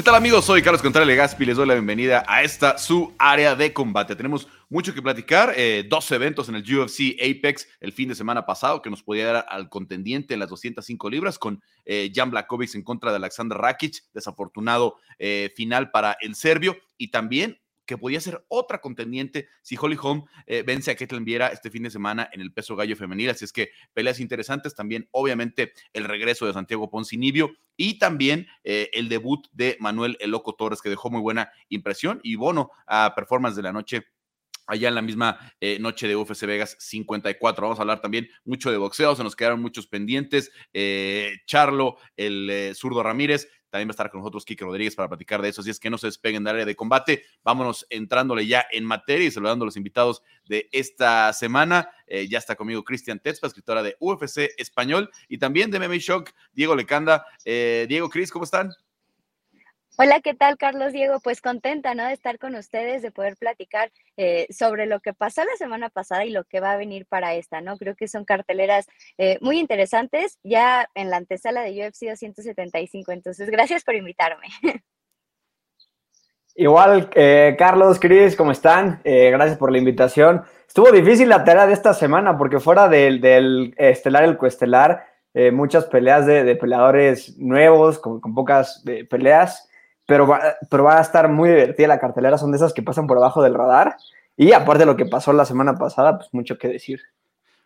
¿Qué tal amigos? Soy Carlos Contreras Legaspi, les doy la bienvenida a esta su área de combate. Tenemos mucho que platicar, eh, dos eventos en el UFC Apex el fin de semana pasado que nos podía dar al contendiente en las 205 libras con eh, Jan Blakovic en contra de Alexander Rakic, desafortunado eh, final para el serbio y también que podía ser otra contendiente si Holly Holm eh, vence a Caitlin Viera este fin de semana en el peso gallo femenil. Así es que peleas interesantes. También, obviamente, el regreso de Santiago Poncinibio y también eh, el debut de Manuel El Loco Torres, que dejó muy buena impresión. Y bono a performance de la noche allá en la misma eh, noche de UFC Vegas 54. Vamos a hablar también mucho de boxeo, se nos quedaron muchos pendientes. Charlo, el zurdo Ramírez, también va a estar con nosotros Kike Rodríguez para platicar de eso. Así es que no se despeguen del área de combate. Vámonos entrándole ya en materia y saludando a los invitados de esta semana. Eh, ya está conmigo Cristian Tetzpa, escritora de UFC Español y también de MMA Shock, Diego Lecanda. Eh, Diego, Cris, ¿cómo están? Hola, ¿qué tal, Carlos Diego? Pues contenta, ¿no? De estar con ustedes, de poder platicar eh, sobre lo que pasó la semana pasada y lo que va a venir para esta, ¿no? Creo que son carteleras eh, muy interesantes ya en la antesala de UFC 275. Entonces, gracias por invitarme. Igual, eh, Carlos, Cris, ¿cómo están? gracias por la invitación. Estuvo difícil la tarea de esta semana porque fuera del, del estelar, el coestelar, muchas peleas de, peleadores nuevos, con, con pocas peleas pero va, pero va a estar muy divertida la cartelera, son de esas que pasan por abajo del radar. Y aparte de lo que pasó la semana pasada, pues mucho que decir.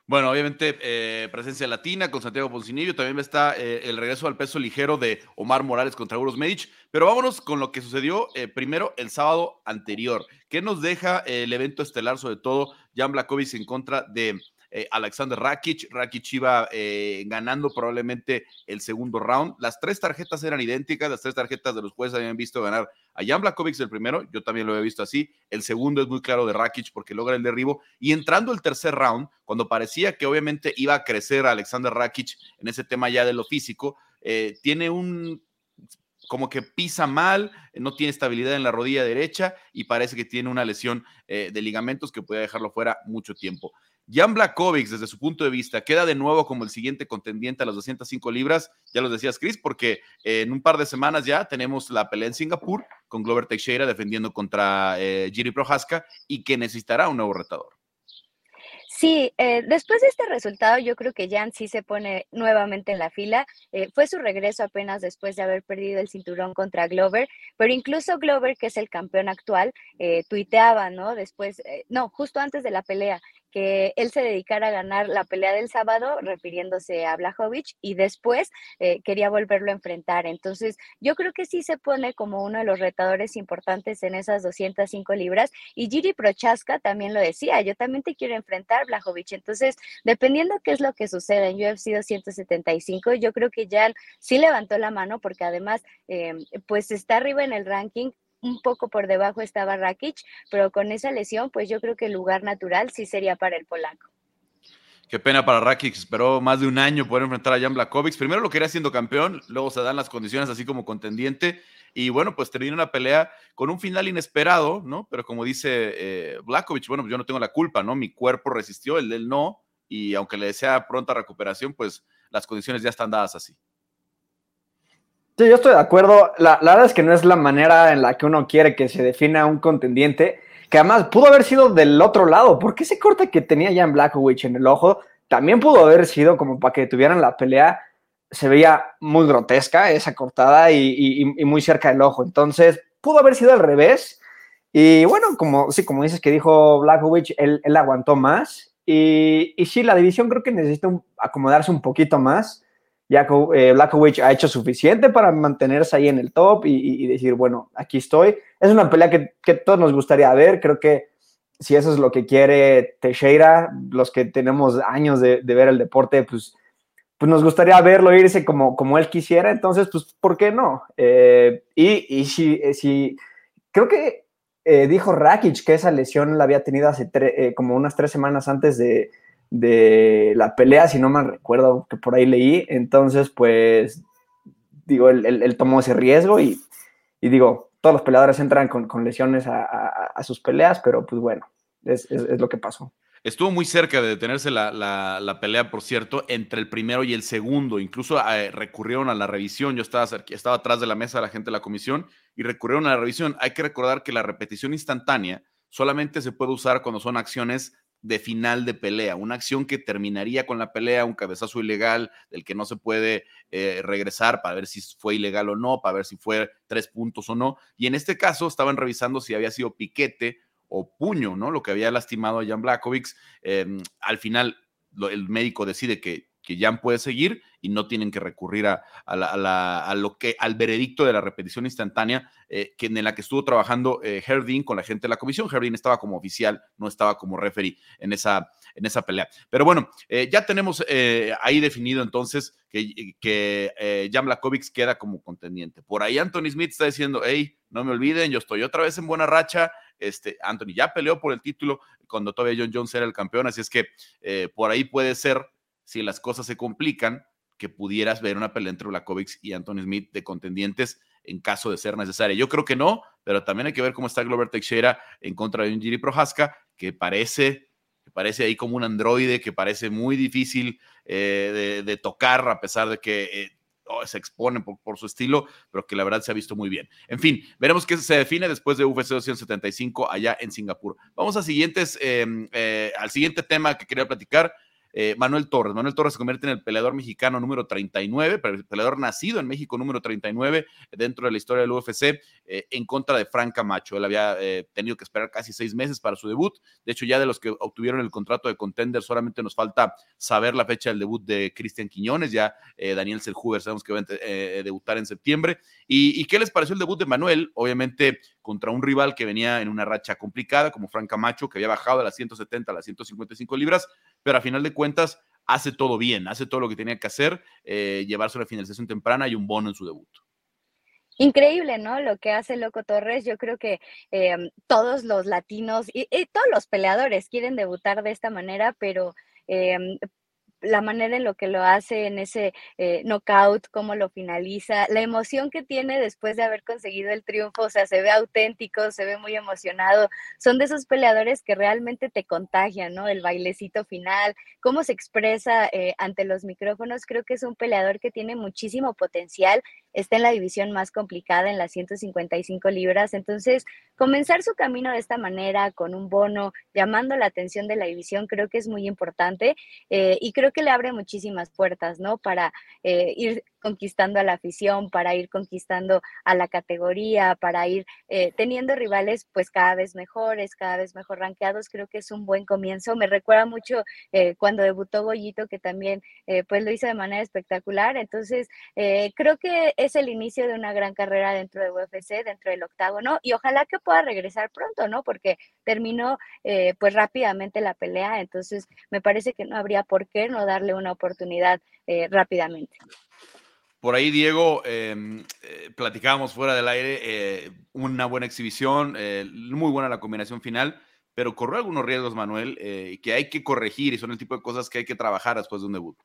Bueno, obviamente eh, presencia latina con Santiago Poncinillo, también está eh, el regreso al peso ligero de Omar Morales contra Euros Medic, pero vámonos con lo que sucedió eh, primero el sábado anterior. ¿Qué nos deja el evento estelar, sobre todo Jan Blakovic en contra de eh, Alexander Rakic. Rakic iba eh, ganando probablemente el segundo round. Las tres tarjetas eran idénticas, las tres tarjetas de los jueces habían visto ganar a Jan Blakovic el primero, yo también lo he visto así. El segundo es muy claro de Rakic porque logra el derribo. Y entrando el tercer round, cuando parecía que obviamente iba a crecer Alexander Rakic en ese tema ya de lo físico, eh, tiene un como que pisa mal, no tiene estabilidad en la rodilla derecha y parece que tiene una lesión de ligamentos que puede dejarlo fuera mucho tiempo. Jan Blakovic, desde su punto de vista, queda de nuevo como el siguiente contendiente a las 205 libras. Ya lo decías, Chris, porque en un par de semanas ya tenemos la pelea en Singapur con Glover Teixeira defendiendo contra eh, Giri Prohaska y que necesitará un nuevo retador. Sí, eh, después de este resultado, yo creo que Jan sí se pone nuevamente en la fila. Eh, fue su regreso apenas después de haber perdido el cinturón contra Glover, pero incluso Glover, que es el campeón actual, tuiteaba, ¿no? Después, no, justo antes de la pelea, que él se dedicara a ganar la pelea del sábado, refiriéndose a Blajovic, y después eh, quería volverlo a enfrentar. Entonces, yo creo que sí se pone como uno de los retadores importantes en esas 205 libras. Y Giri Prochaska también lo decía, yo también te quiero enfrentar, Blajovic. Entonces, dependiendo qué es lo que suceda en UFC 275, yo creo que Jan sí levantó la mano porque además, eh, pues está arriba en el ranking, un poco por debajo estaba Rakic, pero con esa lesión, pues yo creo que el lugar natural sí sería para el polaco. Qué pena para Rakic, esperó más de un año poder enfrentar a Jan Blakovic. Primero lo quería siendo campeón, luego se dan las condiciones así como contendiente. Y bueno, pues termina una pelea con un final inesperado, ¿no? Pero como dice eh, Blakovic, bueno, yo no tengo la culpa, ¿no? Mi cuerpo resistió, el de él no. Y aunque le desea pronta recuperación, pues las condiciones ya están dadas así. Sí, yo estoy de acuerdo. La, verdad es que no es la manera en la que uno quiere que se defina un contendiente, que además pudo haber sido del otro lado, porque ese corte que tenía ya en Blackwich en el ojo también pudo haber sido como para que tuvieran la pelea. Se veía muy grotesca esa cortada y, muy cerca del ojo. Entonces, pudo haber sido al revés. Y bueno, como, sí, como dices que dijo Blackwich, él, él aguantó más. Y, y sí, la división creo que necesita acomodarse un poquito más ya eh, ha hecho suficiente para mantenerse ahí en el top y, decir, bueno, aquí estoy. Es una pelea que, todos nos gustaría ver. Creo que si eso es lo que quiere Teixeira, los que tenemos años de, ver el deporte, pues, pues nos gustaría verlo irse como, como él quisiera. Entonces, pues, ¿por qué no? Eh, y, eh, si, creo que dijo Rakic que esa lesión la había tenido hace como unas tres semanas antes de, de la pelea, si no mal recuerdo, que por ahí leí. Entonces, pues, digo, él, tomó ese riesgo y, digo, todos los peleadores entran con, lesiones a, sus peleas, pero pues bueno, es, lo que pasó. Estuvo muy cerca de detenerse la, pelea, por cierto, entre el primero y el segundo. Incluso eh, recurrieron a la revisión. Yo estaba, estaba atrás de la mesa la gente de la comisión y recurrieron a la revisión. Hay que recordar que la repetición instantánea solamente se puede usar cuando son acciones de final de pelea, una acción que terminaría con la pelea, un cabezazo ilegal del que no se puede eh, regresar para ver si fue ilegal o no, para ver si fue tres puntos o no. Y en este caso estaban revisando si había sido piquete o puño, ¿no? Lo que había lastimado a Jan Blakovic. Em, al final, el médico decide que que Jan puede seguir y no tienen que recurrir a, lo que, al veredicto de la repetición instantánea eh, que en la que estuvo trabajando eh, Herdin con la gente de la comisión. Herdin estaba como oficial, no estaba como referee en esa, en esa pelea. Pero bueno, eh, ya tenemos ahí definido entonces que, que Jan Blakovic queda como contendiente. Por ahí Anthony Smith está diciendo, hey, no me olviden, yo estoy otra vez en buena racha. Este, Anthony ya peleó por el título cuando todavía John Jones era el campeón, así es que por ahí puede ser si las cosas se complican, que pudieras ver una pelea entre Blakovic y Anthony Smith de contendientes en caso de ser necesaria. Yo creo que no, pero también hay que ver cómo está Glover Teixeira en contra de un Jiri Prohaska, que parece, que parece ahí como un androide, que parece muy difícil eh, de, tocar, a pesar de que eh, oh, se expone por, su estilo, pero que la verdad se ha visto muy bien. En fin, veremos qué se define después de UFC 275 allá en Singapur. Vamos a siguientes, em, eh, al siguiente tema que quería platicar eh, Manuel Torres. Manuel Torres se convierte en el peleador mexicano número 39, pero el peleador nacido en México número 39 dentro de la historia del UFC eh, en contra de Frank Camacho. Él había eh, tenido que esperar casi seis meses para su debut. De hecho, ya de los que obtuvieron el contrato de contender, solamente nos falta saber la fecha del debut de Cristian Quiñones. Ya Daniel Selhuber sabemos que va a debutar en septiembre. ¿Y, ¿Y qué les pareció el debut de Manuel? Obviamente contra un rival que venía en una racha complicada, como Frank Camacho, que había bajado de las 170 a las 155 libras, pero a final de cuentas hace todo bien, hace todo lo que tenía que hacer, eh, llevarse una finalización temprana y un bono en su debut. Increíble, ¿no? Lo que hace Loco Torres. Yo creo que em, todos los latinos y, todos los peleadores quieren debutar de esta manera, pero em, la manera en lo que lo hace en ese eh, knockout, cómo lo finaliza, la emoción que tiene después de haber conseguido el triunfo, o sea, se ve auténtico, se ve muy emocionado. Son de esos peleadores que realmente te contagian, ¿no? El bailecito final, cómo se expresa eh, ante los micrófonos. Creo que es un peleador que tiene muchísimo potencial está en la división más complicada, en las 155 libras. Entonces, comenzar su camino de esta manera, con un bono, llamando la atención de la división, creo que es muy importante eh, y creo que le abre muchísimas puertas, ¿no? Para eh, ir conquistando a la afición, para ir conquistando a la categoría, para ir eh, teniendo rivales pues cada vez mejores, cada vez mejor rankeados. Creo que es un buen comienzo. Me recuerda mucho eh, cuando debutó Goyito, que también eh, pues lo hizo de manera espectacular. Entonces, creo que es el inicio de una gran carrera dentro de UFC, dentro del octágono, y ojalá que pueda regresar pronto, ¿no? Porque terminó pues rápidamente la pelea, entonces me parece que no habría por qué no darle una oportunidad rápidamente. Por ahí, Diego, em, eh, platicábamos fuera del aire, eh, una buena exhibición, eh, muy buena la combinación final, pero corrió algunos riesgos, Manuel, que hay que corregir y son el tipo de cosas que hay que trabajar después de un debut.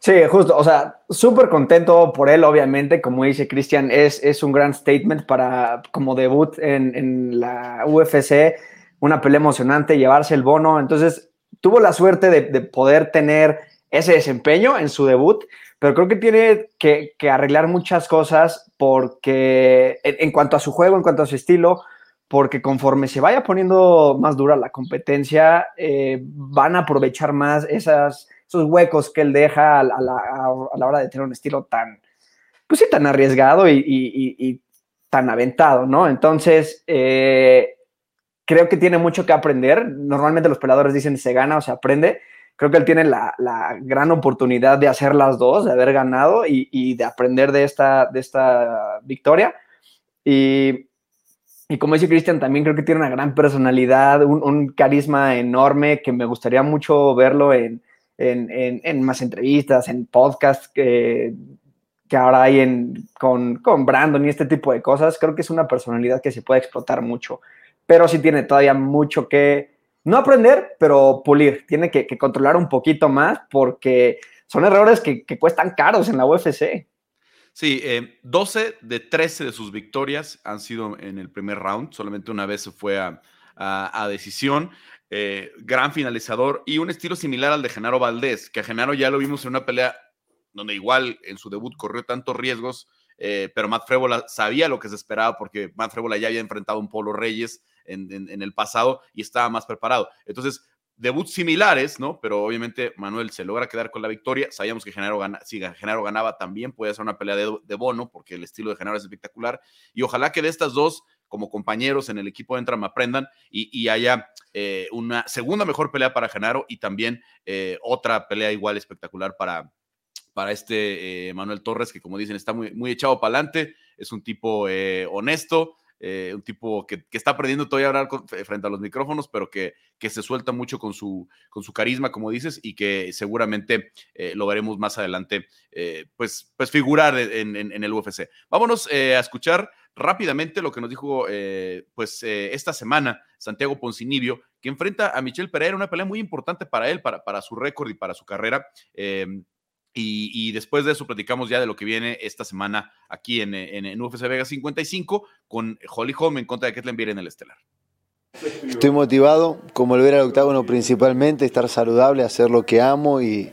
Sí, justo, o sea, súper contento por él, obviamente, como dice Cristian, es, es un gran statement para como debut en, en la UFC, una pelea emocionante, llevarse el bono, entonces tuvo la suerte de, de poder tener ese desempeño en su debut pero creo que tiene que, arreglar muchas cosas porque en, cuanto a su juego, en cuanto a su estilo, porque conforme se vaya poniendo más dura la competencia, eh, van a aprovechar más esas, esos huecos que él deja a, la, hora de tener un estilo tan, pues sí, tan arriesgado y, tan aventado, ¿no? Entonces, eh, creo que tiene mucho que aprender. Normalmente los peladores dicen se gana o se aprende creo que él tiene la, gran oportunidad de hacer las dos, de haber ganado y, de aprender de esta, de esta victoria. Y, como dice Cristian, también creo que tiene una gran personalidad, un, carisma enorme que me gustaría mucho verlo en, más entrevistas, en podcasts que, que ahora hay en, con, con Brandon y este tipo de cosas. Creo que es una personalidad que se puede explotar mucho, pero sí tiene todavía mucho que no aprender, pero pulir. Tiene que, controlar un poquito más porque son errores que, cuestan caros en la UFC. Sí, 12 eh, de 13 de sus victorias han sido en el primer round. Solamente una vez se fue a, decisión. Eh, gran finalizador y un estilo similar al de Genaro Valdés, que a Genaro ya lo vimos en una pelea donde igual en su debut corrió tantos riesgos eh, pero Matt Frébola sabía lo que se esperaba porque Matt Frébola ya había enfrentado a un Polo Reyes en, el pasado y estaba más preparado. Entonces, debuts similares, ¿no? Pero obviamente Manuel se logra quedar con la victoria. Sabíamos que Genaro, gana, si Genaro ganaba también puede ser una pelea de, de, bono, porque el estilo de Genaro es espectacular. Y ojalá que de estas dos, como compañeros en el equipo de Entram, aprendan y, y haya eh, una segunda mejor pelea para Genaro y también eh, otra pelea igual espectacular para, para este eh, Manuel Torres, que como dicen, está muy, muy echado para adelante, es un tipo honesto, eh, un tipo que, está aprendiendo todavía a hablar frente a los micrófonos, pero que, que, se suelta mucho con su, con su carisma, como dices, y que seguramente eh, lo veremos más adelante, eh, pues, pues figurar en, el UFC. Vámonos a escuchar rápidamente lo que nos dijo pues esta semana Santiago Poncinibio, que enfrenta a Michel Pereira, una pelea muy importante para él, para, para su récord y para su carrera. Y, después de eso platicamos ya de lo que viene esta semana aquí en, en, UFC Vega 55 con Holly Holm en contra de Ketlen Beer en el estelar. Estoy motivado, como volver al octágono principalmente, estar saludable, hacer lo que amo y,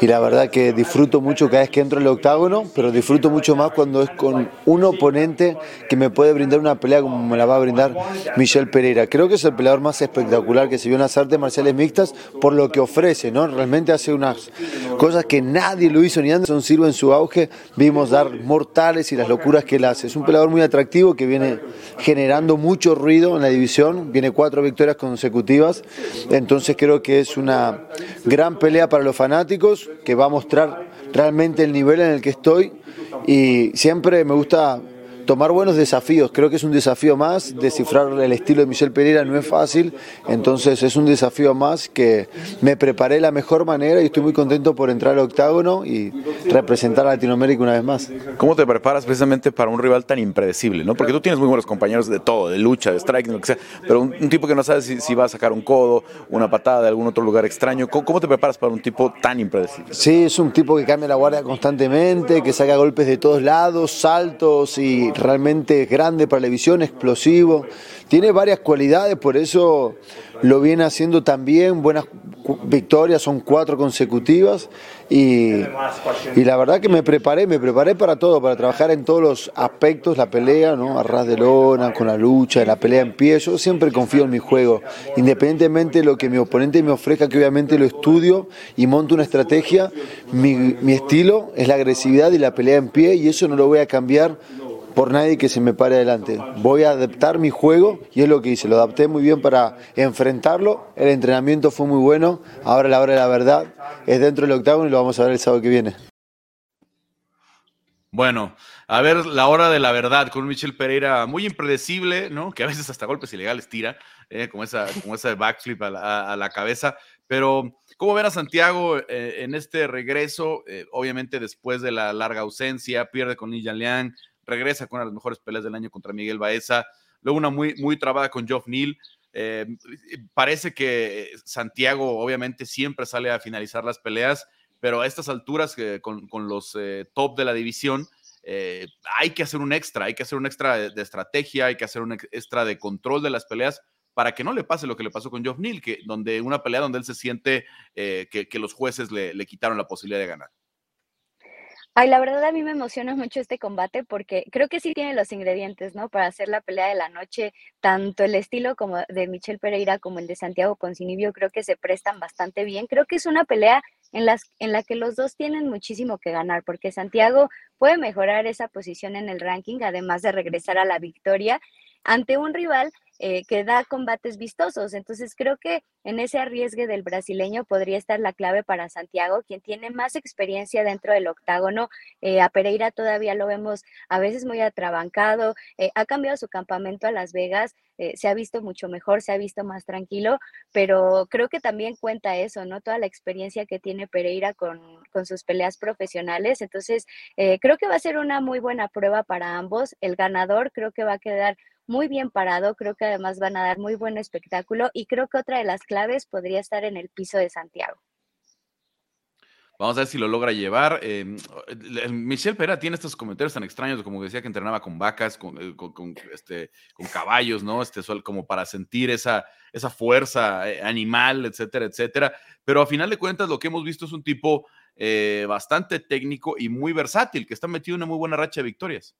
la verdad que disfruto mucho cada vez que entro al octágono, pero disfruto mucho más cuando es con un oponente que me puede brindar una pelea como me la va a brindar Michel Pereira. Creo que es el peleador más espectacular que se vio en las artes marciales mixtas por lo que ofrece, ¿no? Realmente hace unas cosas que nadie lo hizo ni Anderson Silva en su auge, vimos dar mortales y las locuras que él hace. Es un peleador muy atractivo que viene generando mucho ruido en la división viene cuatro victorias consecutivas, entonces creo que es una gran pelea para los fanáticos que va a mostrar realmente el nivel en el que estoy y siempre me gusta tomar buenos desafíos. Creo que es un desafío más. Descifrar el estilo de Michel Pereira no es fácil. Entonces es un desafío más que me preparé de la mejor manera y estoy muy contento por entrar al octágono y representar a Latinoamérica una vez más. ¿Cómo te preparas precisamente para un rival tan impredecible? ¿no? Porque tú tienes muy buenos compañeros de todo, de lucha, de striking, lo que sea, pero un, tipo que no sabe si, va a sacar un codo, una patada de algún otro lugar extraño. ¿Cómo, ¿Cómo te preparas para un tipo tan impredecible? Sí, es un tipo que cambia la guardia constantemente, que saca golpes de todos lados, saltos y realmente grande para la visión, explosivo. Tiene varias cualidades, por eso lo viene haciendo también. Buenas victorias, son cuatro consecutivas. Y, la verdad que me preparé, me preparé para todo, para trabajar en todos los aspectos, la pelea, ¿no? A ras de lona, con la lucha, la pelea en pie. Yo siempre confío en mi juego, independientemente de lo que mi oponente me ofrezca, que obviamente lo estudio y monto una estrategia. Mi, mi estilo es la agresividad y la pelea en pie, y eso no lo voy a cambiar por nadie que se me pare adelante. Voy a adaptar mi juego y es lo que hice. Lo adapté muy bien para enfrentarlo. El entrenamiento fue muy bueno. Ahora la hora de la verdad es dentro del octavo y lo vamos a ver el sábado que viene. Bueno, a ver la hora de la verdad con Michel Pereira, muy impredecible, ¿no? Que a veces hasta golpes ilegales tira, eh, como, esa, como ese backflip a la, cabeza. Pero, ¿cómo ver a Santiago eh, en este regreso? Eh, obviamente, después de la larga ausencia, pierde con Nijan Liang, regresa con una de las mejores peleas del año contra Miguel Baeza, luego una muy, muy trabada con Geoff Neal. Eh, parece que Santiago obviamente siempre sale a finalizar las peleas, pero a estas alturas con, los eh, top de la división eh, hay que hacer un extra, hay que hacer un extra de, estrategia, hay que hacer un extra de control de las peleas para que no le pase lo que le pasó con Geoff Neal, que donde una pelea donde él se siente que, los jueces le quitaron la posibilidad de ganar. Ay, la verdad a mí me emociona mucho este combate porque creo que sí tiene los ingredientes, ¿no? Para hacer la pelea de la noche, tanto el estilo como de Michelle Pereira como el de Santiago Poncinibio creo que se prestan bastante bien. Creo que es una pelea en, las, en la que los dos tienen muchísimo que ganar porque Santiago puede mejorar esa posición en el ranking, además de regresar a la victoria ante un rival eh, que da combates vistosos. Entonces creo que en ese arriesgue del brasileño podría estar la clave para Santiago, quien tiene más experiencia dentro del octágono. Eh, a Pereira todavía lo vemos a veces muy atrabancado, eh, ha cambiado su campamento a Las Vegas, se ha visto mucho mejor, se ha visto más tranquilo, pero creo que también cuenta eso, ¿no? Toda la experiencia que tiene Pereira con, con sus peleas profesionales. Entonces, creo que va a ser una muy buena prueba para ambos. El ganador creo que va a quedar muy bien parado, creo que además van a dar muy buen espectáculo y creo que otra de las claves podría estar en el piso de Santiago. Vamos a ver si lo logra llevar. Eh, Michelle Pera tiene estos comentarios tan extraños, como decía que entrenaba con vacas, con, eh, este, con caballos, ¿no? Este, como para sentir esa, esa fuerza eh, animal, etcétera, etcétera. Pero a final de cuentas, lo que hemos visto es un tipo eh, bastante técnico y muy versátil, que está metido en una muy buena racha de victorias.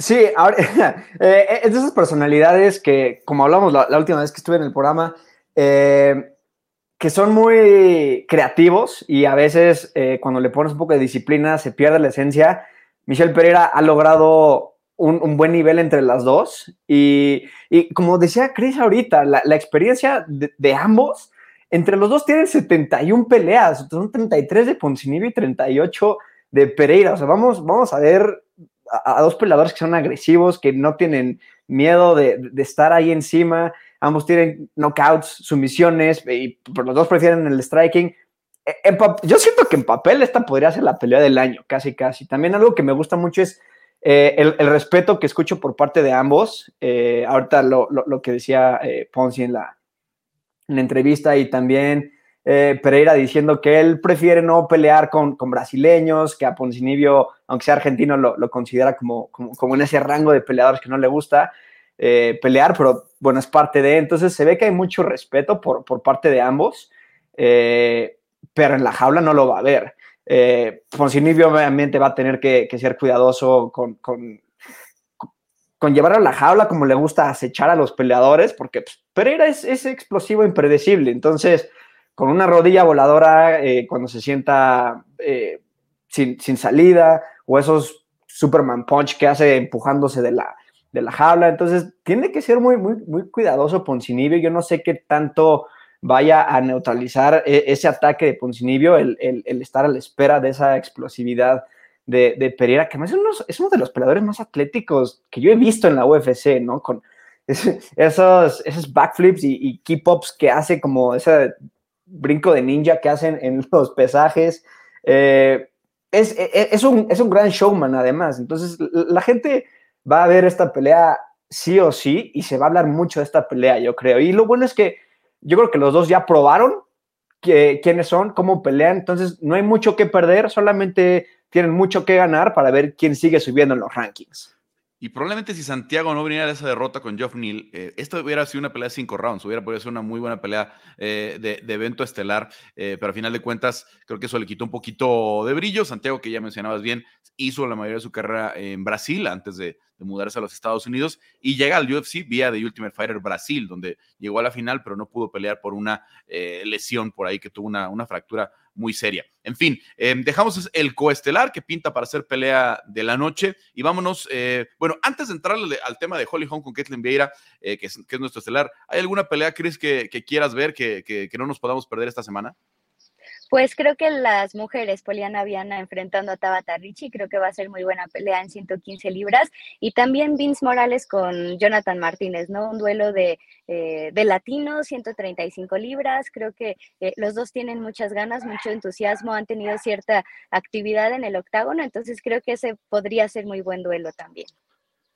Sí, ahora, eh, es de esas personalidades que, como hablamos la, última vez que estuve en el programa, eh, que son muy creativos y a veces cuando le pones un poco de disciplina se pierde la esencia. Michelle Pereira ha logrado un, buen nivel entre las dos y, como decía Chris ahorita, la, experiencia de, ambos, entre los dos tienen 71 peleas, son 33 de Poncinibio y 38 de Pereira. O sea, vamos, vamos a ver a, dos peleadores que son agresivos, que no tienen miedo de, estar ahí encima. Ambos tienen knockouts, sumisiones, y los dos prefieren el striking. E, yo siento que en papel esta podría ser la pelea del año, casi, casi. También algo que me gusta mucho es eh, el, respeto que escucho por parte de ambos. Eh, ahorita lo, que decía eh, Ponzi en la, entrevista y también Pereira diciendo que él prefiere no pelear con, brasileños, que a Poncinibio, aunque sea argentino, lo, considera como, como, en ese rango de peleadores que no le gusta pelear, pero bueno, es parte de. Entonces se ve que hay mucho respeto por, por parte de ambos, pero en la jaula no lo va a ver eh, obviamente va a tener que, ser cuidadoso con, con, llevar a la jaula como le gusta acechar a los peleadores, porque pues, Pereira es, es, explosivo, impredecible. Entonces, con una rodilla voladora, eh, cuando se sienta eh, sin, salida, o esos Superman Punch que hace empujándose de la, de la jaula. Entonces, tiene que ser muy, muy, muy cuidaso Poncinibio. Yo no sé qué tanto vaya a neutralizar e, ese ataque de Poncinibio, el, estar a la espera de esa explosividad de, Pereira, que además es uno, de los peleadores más atléticos que yo he visto en la UFC, ¿no? Con esos, esos backflips y, keep-ups que hace como ese brinco de ninja que hacen en los pesajes. Eh, es, e, e, es, un, es un gran showman además. Entonces, la gente va a ver esta pelea sí o sí y se va a hablar mucho de esta pelea, yo creo. Y lo bueno es que yo creo que los dos ya probaron que, quiénes son, cómo pelean, entonces no hay mucho que perder, solamente tienen mucho que ganar para ver quién sigue subiendo en los rankings. Y probablemente si Santiago no viniera a esa derrota con Geoff Neal, eh, esto hubiera sido una pelea de cinco rounds, hubiera podido ser una muy buena pelea eh, de, evento estelar, eh, pero a final de cuentas creo que eso le quitó un poquito de brillo. Santiago, que ya mencionabas bien, hizo la mayoría de su carrera en Brasil antes de, mudarse a los Estados Unidos y llega al UFC vía The Ultimate Fighter Brasil, donde llegó a la final, pero no pudo pelear por una lesión por ahí que tuvo una, una fractura muy seria. En fin, em, dejamos el coestelar que pinta para hacer pelea de la noche y vámonos. Eh, bueno, antes de entrar al, tema de Holly Holm con Kathleen Vieira, eh, que, es, nuestro estelar, ¿hay alguna pelea, Chris, que, quieras ver que, que no nos podamos perder esta semana? Pues creo que las mujeres, Poliana Viana enfrentando a Tabata Ricci, creo que va a ser muy buena pelea en 115 libras. Y también Vince Morales con Jonathan Martínez, ¿no? Un duelo de, eh, de latinos, 135 libras. Creo que eh, los dos tienen muchas ganas, mucho entusiasmo, han tenido cierta actividad en el octágono, entonces creo que ese podría ser muy buen duelo también.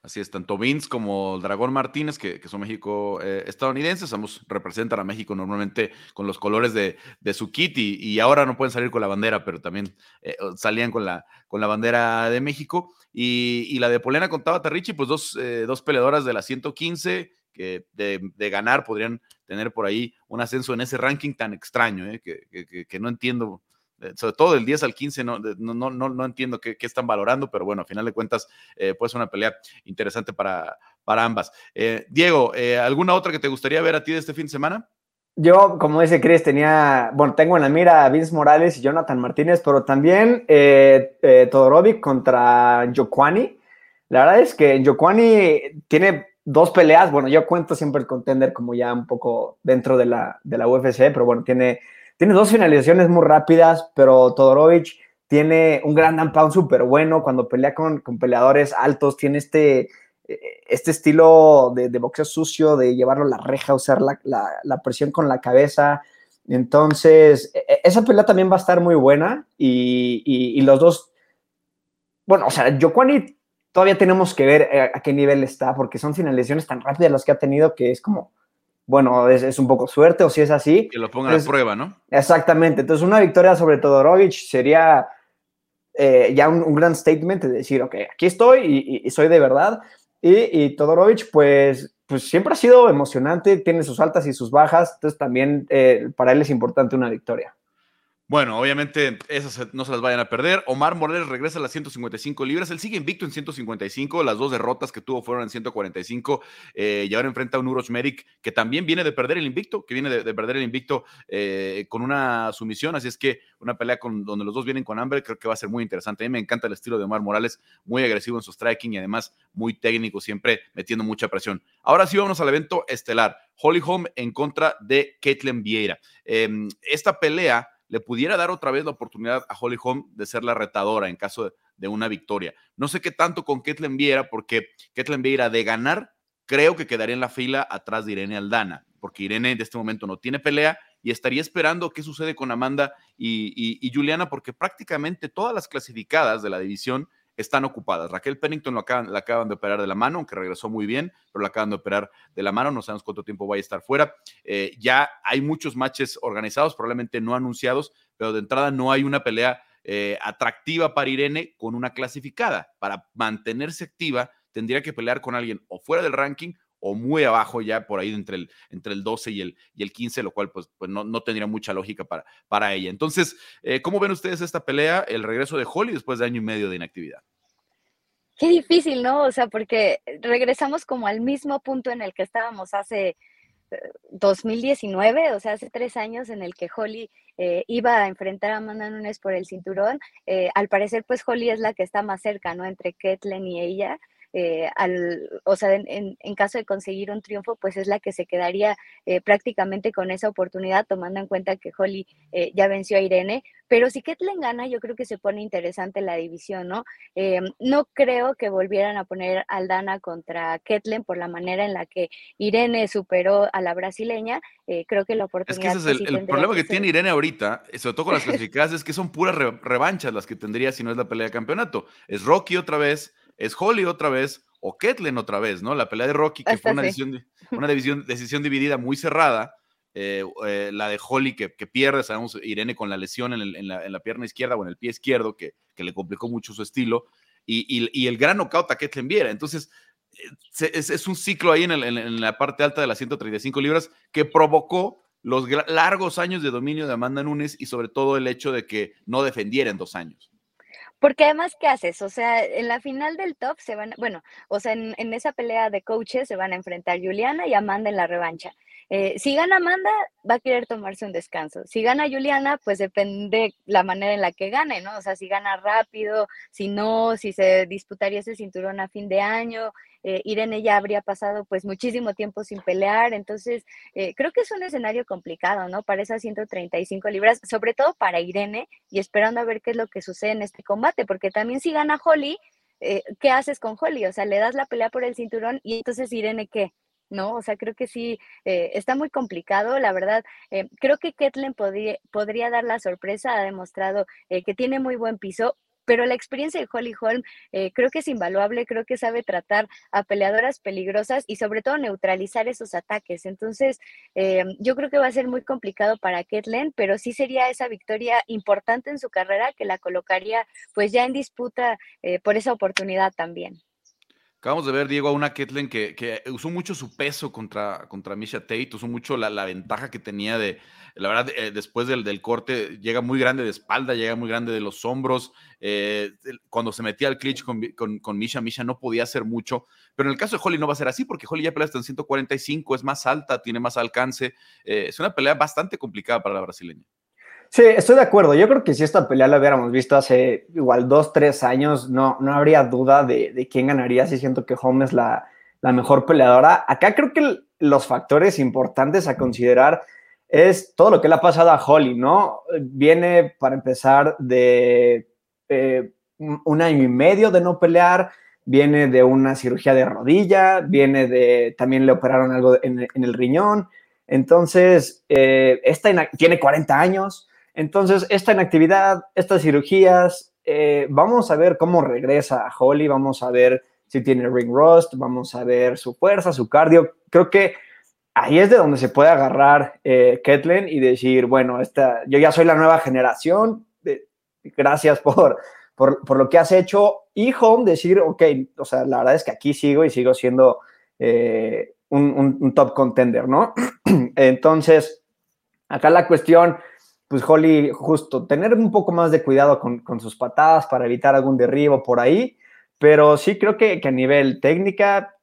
Así es, tanto Vince como Dragón Martínez, que, son México eh, estadounidenses, ambos representan a México normalmente con los colores de, su kit y, ahora no pueden salir con la bandera, pero también eh, salían con la, con la bandera de México. Y, la de Polena con Tabata Richie, pues dos, eh, dos peleadoras de la 115 que de, ganar podrían tener por ahí un ascenso en ese ranking tan extraño, que, que no entiendo eh, sobre todo del 10 al 15, no, no, no, no entiendo qué, están valorando, pero bueno, a final de cuentas, eh, puede ser una pelea interesante para, para ambas. Eh, Diego, ¿alguna otra que te gustaría ver a ti de este fin de semana? Yo, como dice Chris, tenía, bueno, tengo en la mira a Vince Morales y Jonathan Martínez, pero también eh, Todorovic contra Jokwani. La verdad es que Jokwani tiene dos peleas, bueno, yo cuento siempre el contender como ya un poco dentro de la, de la UFC, pero bueno, tiene tiene dos finalizaciones muy rápidas, pero Todorovic tiene un gran down súper bueno cuando pelea con, peleadores altos, tiene este, este estilo de, boxeo sucio, de llevarlo a la reja, usar la, presión con la cabeza. Entonces, e, e, esa pelea también va a estar muy buena y, los dos, bueno, o sea, Jokwani todavía tenemos que ver a, a, qué nivel está, porque son finalizaciones tan rápidas las que ha tenido que es como, bueno, es, un poco suerte o si es así. Que lo pongan a prueba, ¿no? Exactamente. Entonces, una victoria sobre Todorovic sería eh, ya un, gran statement de decir, ok, aquí estoy y, soy de verdad. Y, y, Todorovic, pues, pues siempre ha sido emocionante, tiene sus altas y sus bajas, entonces también eh, para él es importante una victoria. Bueno, obviamente esas no se las vayan a perder. Omar Morales regresa a las 155 libras. Él sigue invicto en 155. Las dos derrotas que tuvo fueron en 145. Eh, y ahora enfrenta a un Uroch Merrick que también viene de perder el invicto, que viene de, perder el invicto eh, con una sumisión. Así es que una pelea con, donde los dos vienen con hambre creo que va a ser muy interesante. A mí me encanta el estilo de Omar Morales, muy agresivo en su striking y además muy técnico, siempre metiendo mucha presión. Ahora sí, vamos al evento estelar. Holly Holm en contra de Caitlin Vieira. Em, esta pelea le pudiera dar otra vez la oportunidad a Holly Holm de ser la retadora en caso de, una victoria. No sé qué tanto con Ketlen Viera, porque Ketlen Viera de ganar, creo que quedaría en la fila atrás de Irene Aldana, porque Irene en este momento no tiene pelea y estaría esperando qué sucede con Amanda y Juliana, porque prácticamente todas las clasificadas de la división están ocupadas. Raquel Pennington lo acaban, la acaban de operar de la mano, aunque regresó muy bien, pero la acaban de operar de la mano, no sabemos cuánto tiempo va a estar fuera. Eh, ya hay muchos matches organizados, probablemente no anunciados, pero de entrada no hay una pelea eh, atractiva para Irene con una clasificada. Para mantenerse activa, tendría que pelear con alguien o fuera del ranking o muy abajo ya por ahí entre el, entre el 12 y el, y el 15, lo cual pues, pues no, no, tendría mucha lógica para, para ella. Entonces, eh, ¿cómo ven ustedes esta pelea, el regreso de Holly después de año y medio de inactividad? Qué difícil, ¿no? O sea, porque regresamos como al mismo punto en el que estábamos hace 2019, eh, o sea, hace tres años en el que Holly eh, iba a enfrentar a Amanda Nunes por el cinturón. al parecer, pues Holly es la que está más cerca, ¿no? Entre Ketlen y ella. Eh, al, o sea, en, caso de conseguir un triunfo, pues es la que se quedaría eh, prácticamente con esa oportunidad, tomando en cuenta que Holly eh, ya venció a Irene. Pero si Ketlen gana, yo creo que se pone interesante la división, ¿no? no creo que volvieran a poner Aldana contra Ketlen por la manera en la que Irene superó a la brasileña. creo que la oportunidad. Es que ese es el, problema que, tiene Irene ahorita, sobre todo con las clasificadas, es que son puras revanchas las que tendría si no es la pelea de campeonato. Es Rocky otra vez es Holly otra vez o Ketlen otra vez, ¿no? La pelea de Rocky, que fue una, decisión, una decisión, dividida muy cerrada. Eh, eh, la de Holly que, pierde, sabemos, Irene con la lesión en, la, pierna izquierda o en el pie izquierdo, que, le complicó mucho su estilo, y, el gran knockout a Ketlen Viera. Entonces, eh, es, un ciclo ahí en, la parte alta de las 135 libras que provocó los largos años de dominio de Amanda Nunes y sobre todo el hecho de que no defendiera en dos años. Porque además, ¿qué haces? O sea, en la final del top se van, bueno, o sea, en, en esa pelea de coaches se van a enfrentar Juliana y Amanda en la revancha. Eh, si gana Amanda, va a querer tomarse un descanso. Si gana Juliana, pues depende la manera en la que gane, ¿no? O sea, si gana rápido, si no, si se disputaría ese cinturón a fin de año. Eh, Irene ya habría pasado pues muchísimo tiempo sin pelear, entonces eh, creo que es un escenario complicado, ¿no? Para esas 135 libras, sobre todo para Irene y esperando a ver qué es lo que sucede en este combate, porque también si gana Holly, ¿qué haces con Holly? O sea, le das la pelea por el cinturón y entonces Irene, ¿qué? ¿No? O sea, creo que sí, eh, está muy complicado, la verdad. Eh, creo que Ketlen podría, podría dar la sorpresa, ha demostrado eh, que tiene muy buen piso, pero la experiencia de Holly Holm creo que es invaluable, creo que sabe tratar a peleadoras peligrosas y sobre todo neutralizar esos ataques. Entonces, yo creo que va a ser muy complicado para Ketlen, pero sí sería esa victoria importante en su carrera que la colocaría pues ya en disputa por esa oportunidad también. Acabamos de ver, Diego, a una Ketlen que, usó mucho su peso contra, contra Misha Tate, usó mucho la, ventaja que tenía de, la verdad, eh, después del, del, corte, llega muy grande de espalda, llega muy grande de los hombros. Eh, cuando se metía al clinch con, con, Misha, Misha no podía hacer mucho. Pero en el caso de Holly no va a ser así, porque Holly ya pelea hasta en 145, es más alta, tiene más alcance. Eh, es una pelea bastante complicada para la brasileña. Sí, estoy de acuerdo. Yo creo que si esta pelea la hubiéramos visto hace igual dos, tres años, no, no habría duda de, quién ganaría. Si siento que Home es la, mejor peleadora. Acá creo que los factores importantes a considerar es todo lo que le ha pasado a Holly, ¿no? Viene, para empezar, de eh, un año y medio de no pelear, viene de una cirugía de rodilla, viene de, también le operaron algo en, el riñón. Entonces, eh, esta tiene 40 años. Entonces, esta inactividad, estas cirugías, eh, vamos a ver cómo regresa a Holly, vamos a ver si tiene ring rust, vamos a ver su fuerza, su cardio. Creo que ahí es de donde se puede agarrar eh, y decir, bueno, esta, yo ya soy la nueva generación, gracias por, por, lo que has hecho. Y Home decir, ok, o sea, la verdad es que aquí sigo y sigo siendo eh, un top contender, ¿no? Entonces, acá la cuestión pues Holly, justo, tener un poco más de cuidado con, sus patadas para evitar algún derribo por ahí, pero sí creo que, a nivel técnica,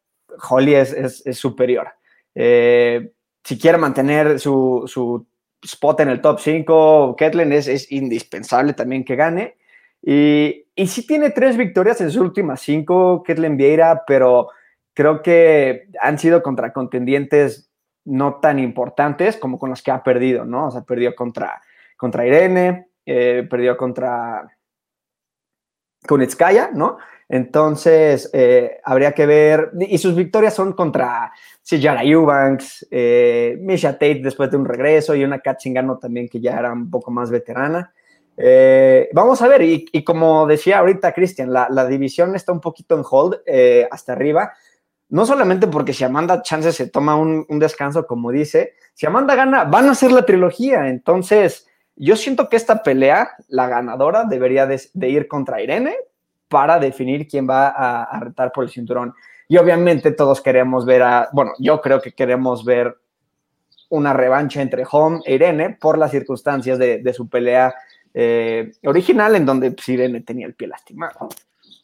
Holly es, superior. Eh, si quiere mantener su, spot en el top 5, Ketlin es, indispensable también que gane. Y, y sí tiene tres victorias en sus últimas cinco, Ketlin Vieira, pero creo que han sido contra contendientes no tan importantes como con los que ha perdido, ¿no? O sea, perdió contra, contra Irene, eh, perdió contra Kunitskaya, ¿no? Entonces, eh, habría que ver, y sus victorias son contra Sijara Eubanks, eh, Misha Tate después de un regreso y una Katzingano también que ya era un poco más veterana. Eh, vamos a ver, y, como decía ahorita Cristian, la, división está un poquito en hold hasta arriba, no solamente porque si Amanda Chance se toma un, descanso, como dice, si Amanda gana, van a hacer la trilogía. Entonces, yo siento que esta pelea, la ganadora, debería de, ir contra Irene para definir quién va a, retar por el cinturón. Y obviamente todos queremos ver a, bueno, yo creo que queremos ver una revancha entre Home e Irene por las circunstancias de, su pelea eh, original, en donde pues, Irene tenía el pie lastimado.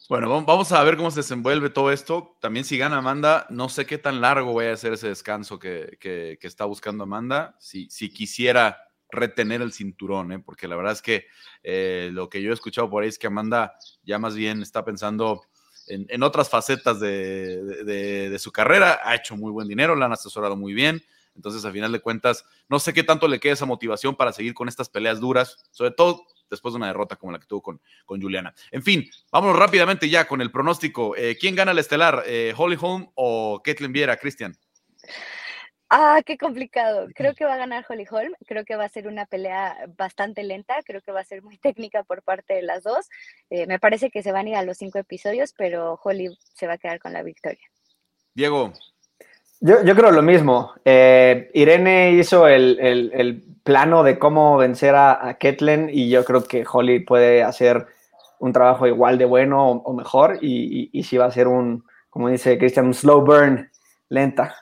Bueno, vamos a ver cómo se desenvuelve todo esto. También si gana Amanda, no sé qué tan largo voy a ser ese descanso que, está buscando Amanda. Si, si, quisiera retener el cinturón, ¿eh? porque la verdad es que eh, lo que yo he escuchado por ahí es que Amanda ya más bien está pensando en, otras facetas de, su carrera. Ha hecho muy buen dinero, la han asesorado muy bien. Entonces, a final de cuentas, no sé qué tanto le queda esa motivación para seguir con estas peleas duras, sobre todo después de una derrota como la que tuvo con, con Juliana. En fin, vámonos rápidamente ya con el pronóstico. Eh, ¿Quién gana el estelar? Eh, ¿Holly Holm o Caitlin Viera, Cristian? Ah, qué complicado. Creo que va a ganar Holly Holm. Creo que va a ser una pelea bastante lenta. Creo que va a ser muy técnica por parte de las dos. Eh, me parece que se van a ir a los cinco episodios, pero Holly se va a quedar con la victoria. Diego. Yo, creo lo mismo. Irene hizo el, plano de cómo vencer a, a Ketlen y yo creo que Holly puede hacer un trabajo igual de bueno o, mejor y, y, si va a ser un, como dice Christian, un slow burn, lenta.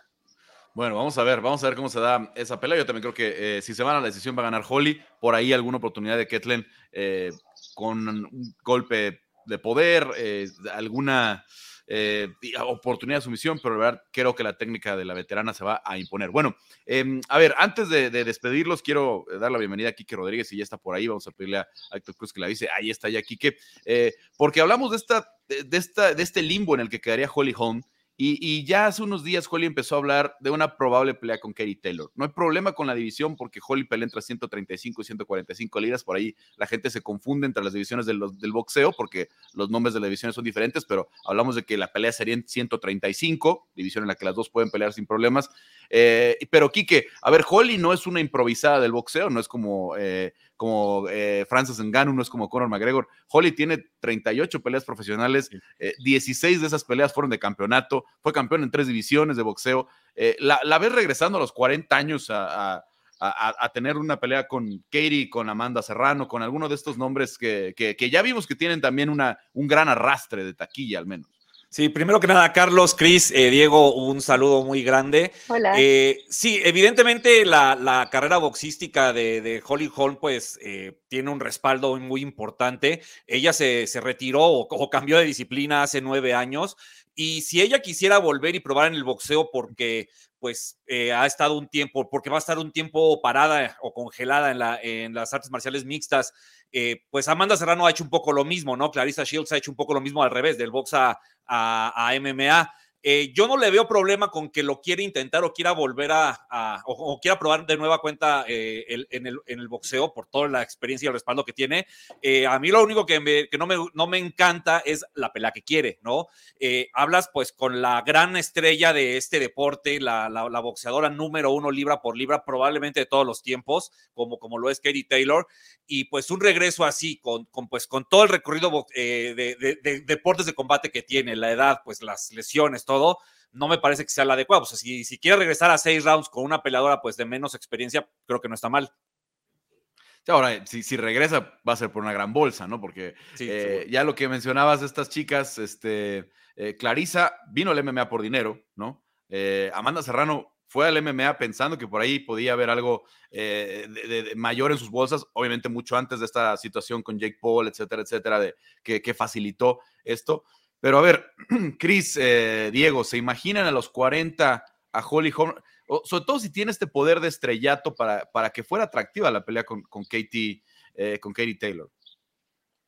Bueno, vamos a ver, vamos a ver cómo se da esa pelea. Yo también creo que eh, si se van a la decisión va a ganar Holly. Por ahí alguna oportunidad de Ketlen eh, con un golpe de poder, eh, alguna eh, oportunidad de sumisión, pero la verdad creo que la técnica de la veterana se va a imponer. Bueno, em, a ver, antes de, despedirlos, quiero dar la bienvenida a Quique Rodríguez, y ya está por ahí, vamos a pedirle a Héctor Cruz que la avise, ahí está ya Quique, eh, porque hablamos de, esta, de, esta, de este limbo en el que quedaría Holly Holm, y, ya hace unos días Holly empezó a hablar de una probable pelea con Katie Taylor. No hay problema con la división porque Holly pelea entre 135 y 145 libras. Por ahí la gente se confunde entre las divisiones del, del boxeo porque los nombres de las divisiones son diferentes, pero hablamos de que la pelea sería en 135, división en la que las dos pueden pelear sin problemas. Eh, pero Quique, a ver, Holly no es una improvisada del boxeo, no es como, eh, como eh, Francis Ngannou, no es como Conor McGregor. Holly tiene 38 peleas profesionales, 16 de esas peleas fueron de campeonato, fue campeón en tres divisiones de boxeo. La, la, ves regresando a los 40 años a, tener una pelea con Katie, con Amanda Serrano, con alguno de estos nombres que, que, ya vimos que tienen también una, un gran arrastre de taquilla al menos. Sí, primero que nada, Carlos, Cris, eh, Diego, un saludo muy grande. Hola. Eh, sí, evidentemente la, carrera boxística de, Holly Holm, pues, eh, tiene un respaldo muy importante. Ella se, retiró o, cambió de disciplina hace nueve años. Y si ella quisiera volver y probar en el boxeo porque pues ha estado un tiempo, porque va a estar un tiempo parada o congelada en, la, en las artes marciales mixtas eh, pues Amanda Serrano ha hecho un poco lo mismo, ¿no? Clarissa Shields ha hecho un poco lo mismo al revés, del box a, a MMA. Eh, yo no le veo problema con que lo quiera intentar o quiera volver a, o, quiera probar de nueva cuenta eh, en, el, boxeo por toda la experiencia y el respaldo que tiene. Eh, a mí lo único que, no, me, no, me, encanta es la pelea que quiere, ¿no? hablas pues con la gran estrella de este deporte, la, boxeadora número uno libra por libra probablemente de todos los tiempos, como, como lo es Katie Taylor, y pues un regreso así, con, con pues, con todo el recorrido de, de deportes de combate que tiene, la edad, pues las lesiones, todo no me parece que sea la adecuado. O sea, si, si quiere regresar a seis rounds con una peleadora pues de menos experiencia, creo que no está mal. Ahora, si, si, regresa, va a ser por una gran bolsa, ¿no? Porque eh, ya lo que mencionabas de estas chicas, este, eh, Clarisa vino al MMA por dinero, ¿no? Eh, Amanda Serrano fue al MMA pensando que por ahí podía haber algo eh, de, mayor en sus bolsas, obviamente mucho antes de esta situación con Jake Paul, etcétera, etcétera, de, que, facilitó esto. Pero a ver, Chris, eh, Diego, ¿se imaginan a los 40 a Holly Holm? sobre todo si tiene este poder de estrellato para, para que fuera atractiva la pelea con, con Katie, eh, con Katie Taylor.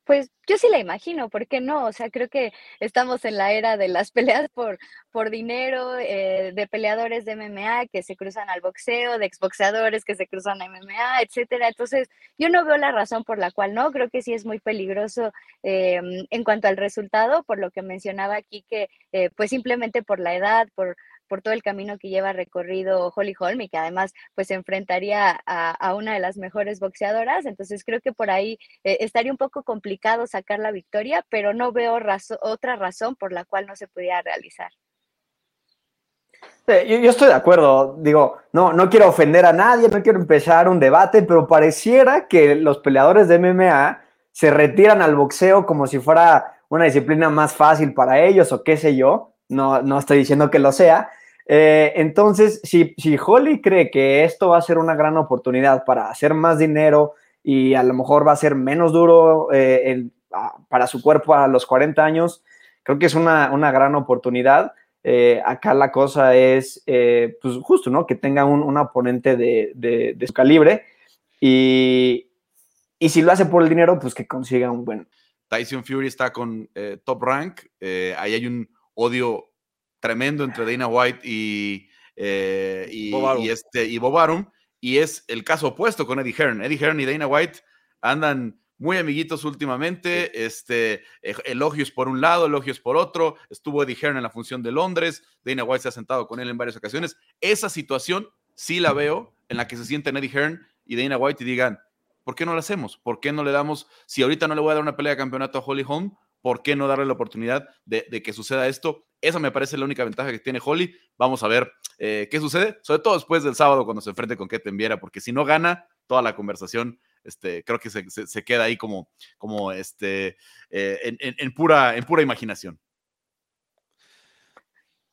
Pues yo sí la imagino, ¿por qué no? O sea, creo que estamos en la era de las peleas por, por dinero, eh, de peleadores de MMA que se cruzan al boxeo, de exboxeadores que se cruzan a MMA, etcétera. Entonces, yo no veo la razón por la cual no. Creo que sí es muy peligroso eh, en cuanto al resultado, por lo que mencionaba aquí, que eh, pues simplemente por la edad, por por todo el camino que lleva recorrido Holly Holm y que además pues se enfrentaría a, una de las mejores boxeadoras. Entonces creo que por ahí eh, estaría un poco complicado sacar la victoria, pero no veo otra razón por la cual no se pudiera realizar. yo, estoy de acuerdo, digo, no, no quiero ofender a nadie, no quiero empezar un debate, pero pareciera que los peleadores de MMA se retiran al boxeo como si fuera una disciplina más fácil para ellos o qué sé yo, no, no estoy diciendo que lo sea, eh, entonces, si, si Holly cree que esto va a ser una gran oportunidad para hacer más dinero y a lo mejor va a ser menos duro eh, para su cuerpo a los 40 años, creo que es una, gran oportunidad. Eh, acá la cosa es, pues justo, ¿no? Que tenga un, oponente de, su calibre y, y si lo hace por el dinero, pues que consiga un buen. Tyson Fury está con Top Rank, ahí hay un odio tremendo entre Dana White y, eh, y, y, este, y Bob Arum, y es el caso opuesto con Eddie Hearn. Eddie Hearn y Dana White andan muy amiguitos últimamente, este, e, elogios por un lado, elogios por otro, estuvo Eddie Hearn en la función de Londres, Dana White se ha sentado con él en varias ocasiones. Esa situación sí la veo en la que se sienten Eddie Hearn y Dana White y digan, ¿por qué no lo hacemos? ¿Por qué no le damos, si ahorita no le voy a dar una pelea de campeonato a Holly Holm, ¿por qué no darle la oportunidad de, que suceda esto? Esa me parece la única ventaja que tiene Holly. Vamos a ver eh, qué sucede, sobre todo después del sábado cuando se enfrente con Keten Viera, porque si no gana, toda la conversación este, creo que se, queda ahí como, como este, eh, en, pura, en pura imaginación.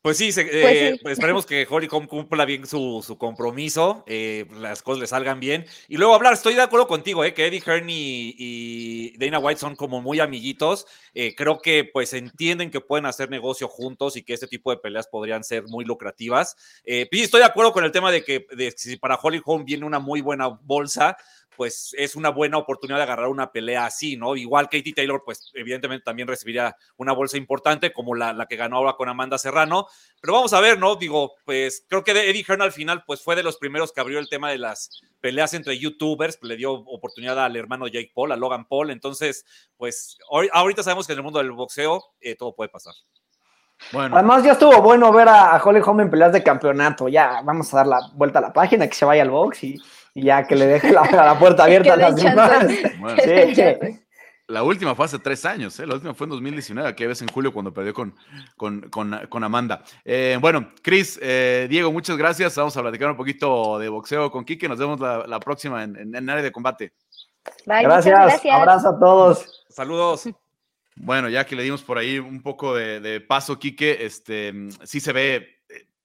Pues sí, pues eh, pues esperemos que Hollycomb cumpla bien su, compromiso, eh, las cosas le salgan bien. Y luego hablar, estoy de acuerdo contigo, eh, que Eddie Hearn y, Dana White son como muy amiguitos. creo que pues entienden que pueden hacer negocio juntos y que este tipo de peleas podrían ser muy lucrativas. y estoy de acuerdo con el tema de que si para Hollycomb viene una muy buena bolsa, pues es una buena oportunidad de agarrar una pelea así, ¿no? Igual Katie Taylor, pues evidentemente también recibiría una bolsa importante como la, la que ganó ahora con Amanda Serrano, pero vamos a ver, ¿no? Digo, pues creo que Eddie Hearn al final, pues fue de los primeros que abrió el tema de las peleas entre youtubers, le dio oportunidad al hermano Jake Paul, a Logan Paul, entonces, pues ahorita sabemos que en el mundo del boxeo eh, todo puede pasar. Bueno. Además, ya estuvo bueno ver a, Holly Holm en peleas de campeonato. Ya vamos a dar la vuelta a la página, que se vaya al box y, y ya que le deje la, puerta abierta a las demás. La última fue hace tres años, ¿eh? la última fue en 2019, aquella vez en julio cuando perdió con, con, Amanda. Eh, bueno, Cris, eh, Diego, muchas gracias. Vamos a platicar un poquito de boxeo con Kike. Nos vemos la, próxima en, en, área de combate. gracias. Abrazo a todos. Saludos. Bueno, ya que le dimos por ahí un poco de, paso, Quique, este, sí se ve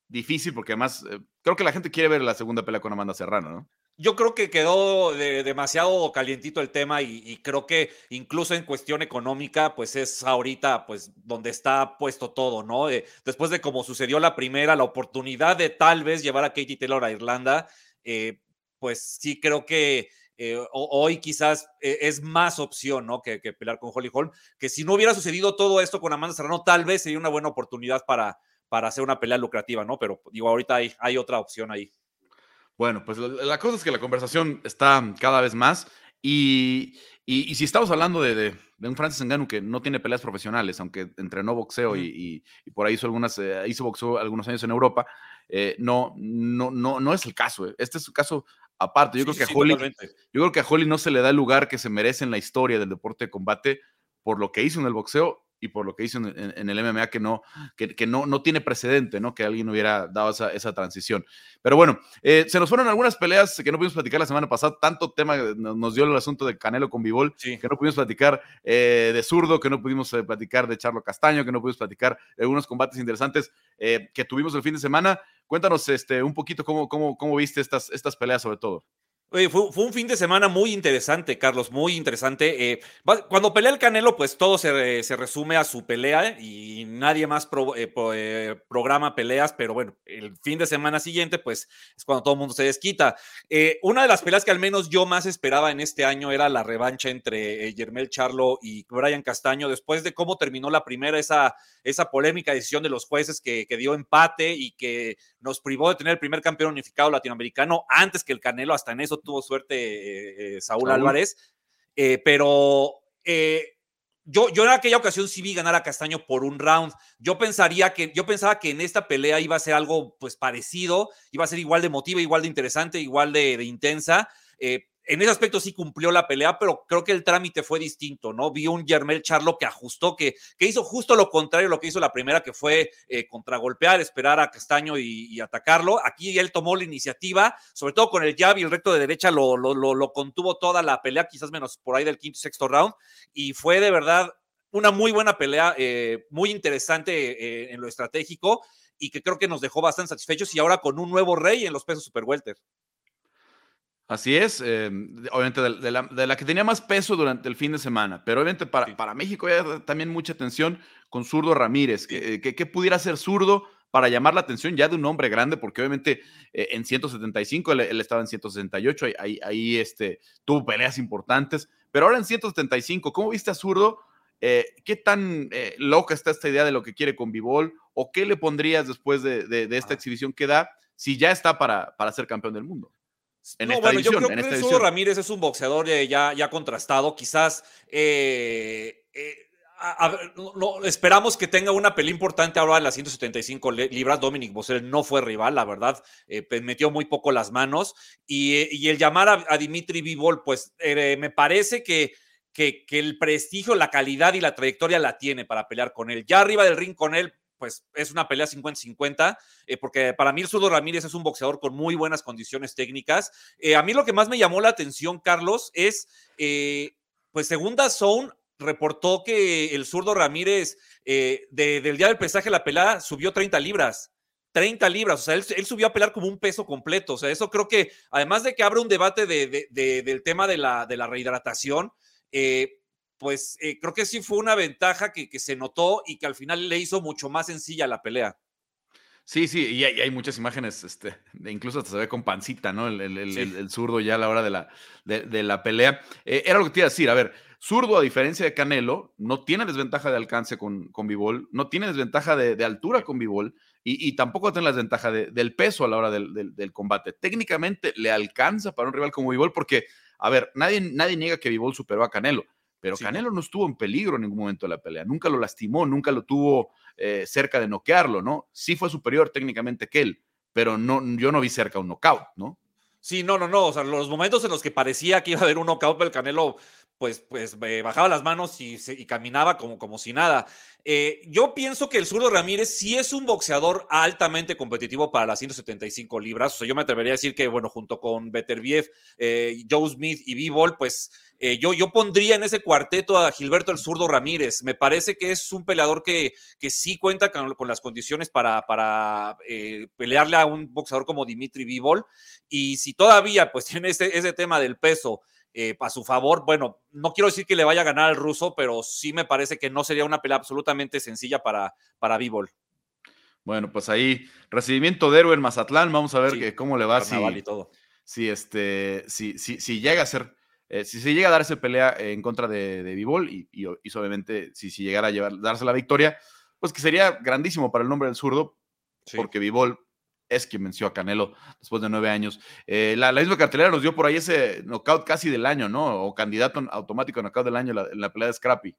difícil porque además creo que la gente quiere ver la segunda pelea con Amanda Serrano, ¿no? Yo creo que quedó demasiado calientito el tema y, creo que incluso en cuestión económica, pues es ahorita pues donde está puesto todo, ¿no? Eh, después de como sucedió la primera, la oportunidad de tal vez llevar a Katie Taylor a Irlanda, eh, pues sí creo que eh, hoy quizás es más opción, ¿no? Que, pelear con Holly Holm, que si no hubiera sucedido todo esto con Amanda Serrano, tal vez sería una buena oportunidad para, para hacer una pelea lucrativa, ¿no? Pero digo, ahorita hay, hay otra opción ahí. Bueno, pues la, cosa es que la conversación está cada vez más y, si estamos hablando de, un Francis Ngannou que no tiene peleas profesionales, aunque entrenó boxeo y, por ahí hizo algunas, eh, hizo boxeo algunos años en Europa, eh, no, no, no, no es el caso. Eh. Este es un caso aparte. Yo, creo que a Holly, yo creo que a Holly no se le da el lugar que se merece en la historia del deporte de combate por lo que hizo en el boxeo y por lo que hizo en, el MMA que no, que, no, no tiene precedente, ¿no? Que alguien hubiera dado esa, esa transición. Pero bueno, eh, se nos fueron algunas peleas que no pudimos platicar la semana pasada, tanto tema nos, dio el asunto de Canelo con Bivol, que no pudimos platicar eh, de zurdo, que no pudimos eh, platicar de Charlo Castaño, que no pudimos platicar de algunos combates interesantes que tuvimos el fin de semana. Cuéntanos este, un poquito cómo, cómo, cómo viste estas, estas peleas sobre todo fue, un fin de semana muy interesante, Carlos, muy interesante. Eh, cuando pelea el Canelo, pues todo se, resume a su pelea y nadie más eh, eh, programa peleas, pero bueno, el fin de semana siguiente, pues es cuando todo el mundo se desquita. una de las peleas que al menos yo más esperaba en este año era la revancha entre Yermel Charlo y Brian Castaño, después de cómo terminó la primera, esa, esa polémica decisión de los jueces que, que dio empate y que nos privó de tener el primer campeón unificado latinoamericano antes que el Canelo, hasta en eso tuvo suerte eh, eh, Saúl, Álvarez, eh, pero yo, yo en aquella ocasión sí vi ganar a Castaño por un round. Yo pensaría que, yo pensaba que en esta pelea iba a ser algo pues parecido, iba a ser igual de emotiva, igual de interesante, igual de, de intensa en ese aspecto sí cumplió la pelea, pero creo que el trámite fue distinto, ¿no? Vi un Yermel Charlo que ajustó, que, que hizo justo lo contrario a lo que hizo la primera, que fue eh, contragolpear, esperar a Castaño y, atacarlo. Aquí él tomó la iniciativa, sobre todo con el jab y el recto de derecha lo, lo, lo, contuvo toda la pelea, quizás menos por ahí del quinto y sexto round, y fue de verdad una muy buena pelea, eh, muy interesante eh, en lo estratégico y que creo que nos dejó bastante satisfechos y ahora con un nuevo rey en los pesos super welter. Así es, em, obviamente de, la, que tenía más peso durante el fin de semana, pero obviamente para, para México ya también mucha atención con Zurdo Ramírez, que, que, pudiera ser zurdo para llamar la atención ya de un hombre grande, porque obviamente eh, en 175 él, estaba en 168, ahí, ahí, este, tuvo peleas importantes, pero ahora en 175, ¿cómo viste a zurdo? Eh, ¿Qué tan eh, loca está esta idea de lo que quiere con Bivol? ¿O qué le pondrías después de, de esta exhibición que da si ya está para, para ser campeón del mundo? No, bueno, yo creo que Ramírez es un boxeador ya, ya contrastado. Quizás eh, eh, esperamos que tenga una pelea importante ahora en las 175 libras. Dominic Bossel no fue rival, la verdad. Eh, metió muy poco las manos. Y, el llamar a, Dimitri Vivol, pues me parece que, que, que el prestigio, la calidad y la trayectoria la tiene para pelear con él. Ya arriba del ring con él, pues es una pelea 50-50, eh, porque para mí el Zurdo Ramírez es un boxeador con muy buenas condiciones técnicas. Eh, a mí lo que más me llamó la atención, Carlos, es, eh, pues Segunda Zone reportó que el Zurdo Ramírez del día del pesaje de la pelea subió 30 libras. 30 libras, o sea, él, subió a pelear como un peso completo, o sea, eso creo que, además de que abre un debate del tema de la, de la rehidratación, eh, pues eh, creo que sí fue una ventaja que, se notó y que al final le hizo mucho más sencilla la pelea. Sí, sí, y hay, muchas imágenes, este, incluso hasta se ve con pancita, ¿no? El, zurdo ya a la hora de la, de, la pelea. Eh, era lo que te iba a decir, a ver, zurdo, a diferencia de Canelo, no tiene desventaja de alcance con, con Bivol, no tiene desventaja de, altura con Bivol y, tampoco tiene la desventaja del peso a la hora del, combate. Técnicamente le alcanza para un rival como Bivol porque, a ver, nadie, nadie niega que Bivol superó a Canelo pero Canelo no estuvo en peligro en ningún momento de la pelea, nunca lo lastimó, nunca lo tuvo eh, cerca de noquearlo, ¿no? Sí fue superior técnicamente que él, pero no, yo no vi cerca un knockout, ¿no? Sí, no, no, no. O sea, los momentos en los que parecía que iba a haber un knockout, pero el Canelo, pues, pues eh, bajaba las manos y, y, caminaba como, como si nada. Eh, yo pienso que el zurdo Ramírez sí es un boxeador altamente competitivo para las 175 libras. O sea, yo me atrevería a decir que, bueno, junto con Beterbiev, eh, Joe Smith y B-Ball, pues eh, yo, yo pondría en ese cuarteto a Gilberto el zurdo Ramírez. Me parece que es un peleador que, que sí cuenta con, las condiciones para, para pelearle a un boxeador como Dimitri B-Ball. Y si todavía pues tiene ese, ese tema del peso eh, a su favor. Bueno, no quiero decir que le vaya a ganar al ruso, pero sí me parece que no sería una pelea absolutamente sencilla para, para. Bueno, pues ahí, recibimiento de héroe en Mazatlán. Vamos a ver cómo le va si, y todo. si, este, si, si, si llega a ser, eh, si se llega a dar esa pelea en contra de, de B-Ball y, y, obviamente si, si llegara a llevar, darse la victoria, pues que sería grandísimo para el nombre del zurdo, porque B-Ball es quien venció a Canelo después de nueve años. Eh, la, misma cartelera nos dio por ahí ese knockout casi del año, ¿no? O candidato automático a knockout del año en la, pelea de Scrappy.